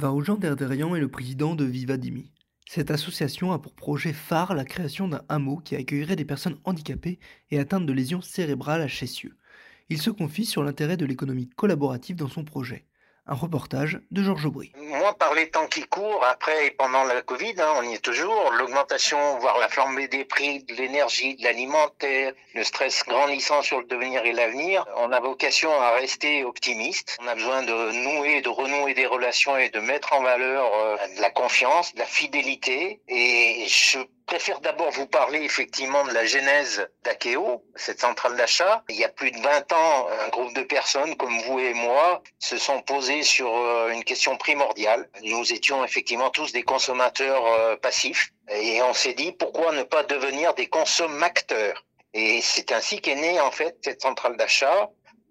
Vaoujan Derderian est le président de Vivadimi. Cette association a pour projet phare la création d'un hameau qui accueillerait des personnes handicapées et atteintes de lésions cérébrales à Chessieux. Il se confie sur l'intérêt de l'économie collaborative dans son projet. Un reportage de Georges Aubry. Moi, par les temps qui courent, après et pendant la Covid, hein, on y est toujours, l'augmentation, voire la flambée des prix de l'énergie, de l'alimentaire, le stress grandissant sur le devenir et l'avenir, on a vocation à rester optimiste. On a besoin de nouer, de renouer des relations et de mettre en valeur euh, de la confiance, de la fidélité. Et je préfère d'abord vous parler effectivement de la genèse d'Akeo, cette centrale d'achat. Il y a plus de 20 ans, un groupe de personnes comme vous et moi se sont posés sur euh, une question primordiale. Nous étions effectivement tous des consommateurs euh, passifs et on s'est dit pourquoi ne pas devenir des consommateurs. Et c'est ainsi qu'est née en fait cette centrale d'achat,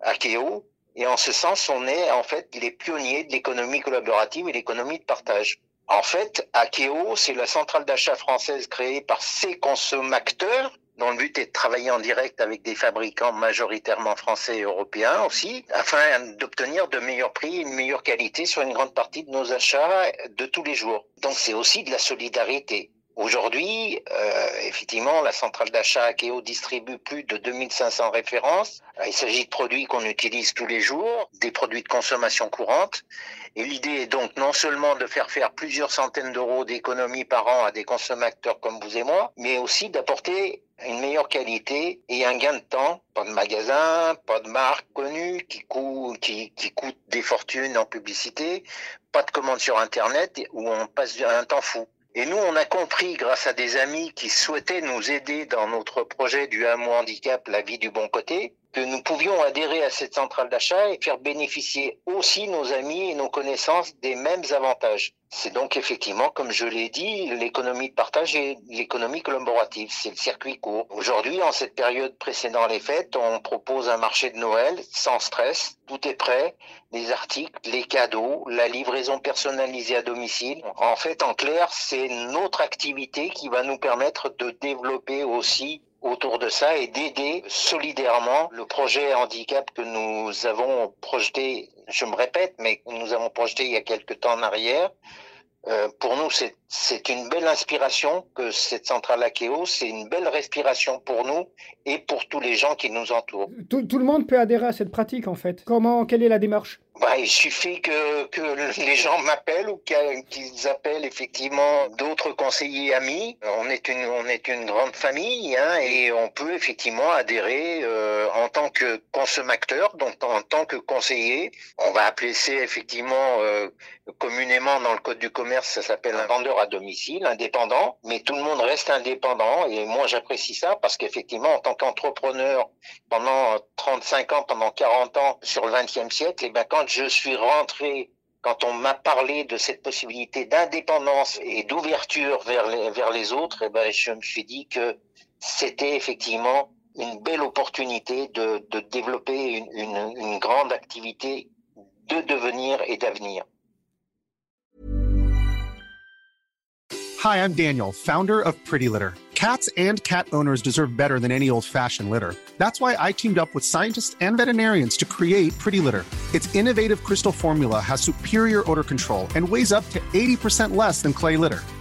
Akeo, et en ce sens, on est en fait les pionniers de l'économie collaborative et l'économie de partage. En fait, Akeo, c'est la centrale d'achat française créée par ces consommateurs dont le but est de travailler en direct avec des fabricants majoritairement français et européens aussi, afin d'obtenir de meilleurs prix et une meilleure qualité sur une grande partie de nos achats de tous les jours. Donc c'est aussi de la solidarité. Aujourd'hui, euh, effectivement, la centrale d'achat Akeo distribue plus de 2500 références. Il s'agit de produits qu'on utilise tous les jours, des produits de consommation courante. Et l'idée est donc non seulement de faire faire plusieurs centaines d'euros d'économies par an à des consommateurs comme vous et moi, mais aussi d'apporter une meilleure qualité et un gain de temps. Pas de magasin, pas de marque connue qui coûte, qui, qui coûte des fortunes en publicité, pas de commande sur Internet où on passe un temps fou. Et nous, on a compris, grâce à des amis qui souhaitaient nous aider dans notre projet du hameau handicap, la vie du bon côté, que nous pouvions adhérer à cette centrale d'achat et faire bénéficier aussi nos amis et nos connaissances des mêmes avantages. C'est donc effectivement, comme je l'ai dit, l'économie de partage et l'économie collaborative. C'est le circuit court. Aujourd'hui, en cette période précédant les fêtes, on propose un marché de Noël sans stress. Tout est prêt. Les articles, les cadeaux, la livraison personnalisée à domicile. En fait, en clair, c'est notre activité qui va nous permettre de développer aussi autour de ça et d'aider solidairement le projet handicap que nous avons projeté, je me répète, mais nous avons projeté il y a quelque temps en arrière. Euh, pour nous, c'est une belle inspiration que cette centrale Akeo, c'est une belle respiration pour nous et pour tous les gens qui nous entourent. Tout, tout le monde peut adhérer à cette pratique en fait. Comment, quelle est la démarche? Bah, il suffit que, que les gens m'appellent ou qu'ils appellent effectivement d'autres conseillers amis. On est une, on est une grande famille hein, et on peut effectivement adhérer euh, tant que consommateur, donc en tant que conseiller. On va appeler ça effectivement euh, communément dans le code du commerce, ça s'appelle un vendeur à domicile, indépendant. Mais tout le monde reste indépendant et moi j'apprécie ça parce qu'effectivement en tant qu'entrepreneur pendant 35 ans, pendant 40 ans sur le 20e siècle, et eh ben quand je suis rentré, quand on m'a parlé de cette possibilité d'indépendance et d'ouverture vers les, autres, eh ben, je me suis dit que c'était effectivement une belle opportunité de, de développer une, une, une grande activité de devenir et d'avenir. Hi, I'm Daniel, founder of Pretty Litter. Cats and cat owners deserve better than any old-fashioned litter. That's why I teamed up with scientists and veterinarians to create Pretty Litter. Its innovative crystal formula has superior odor control and weighs up to 80% less than clay litter.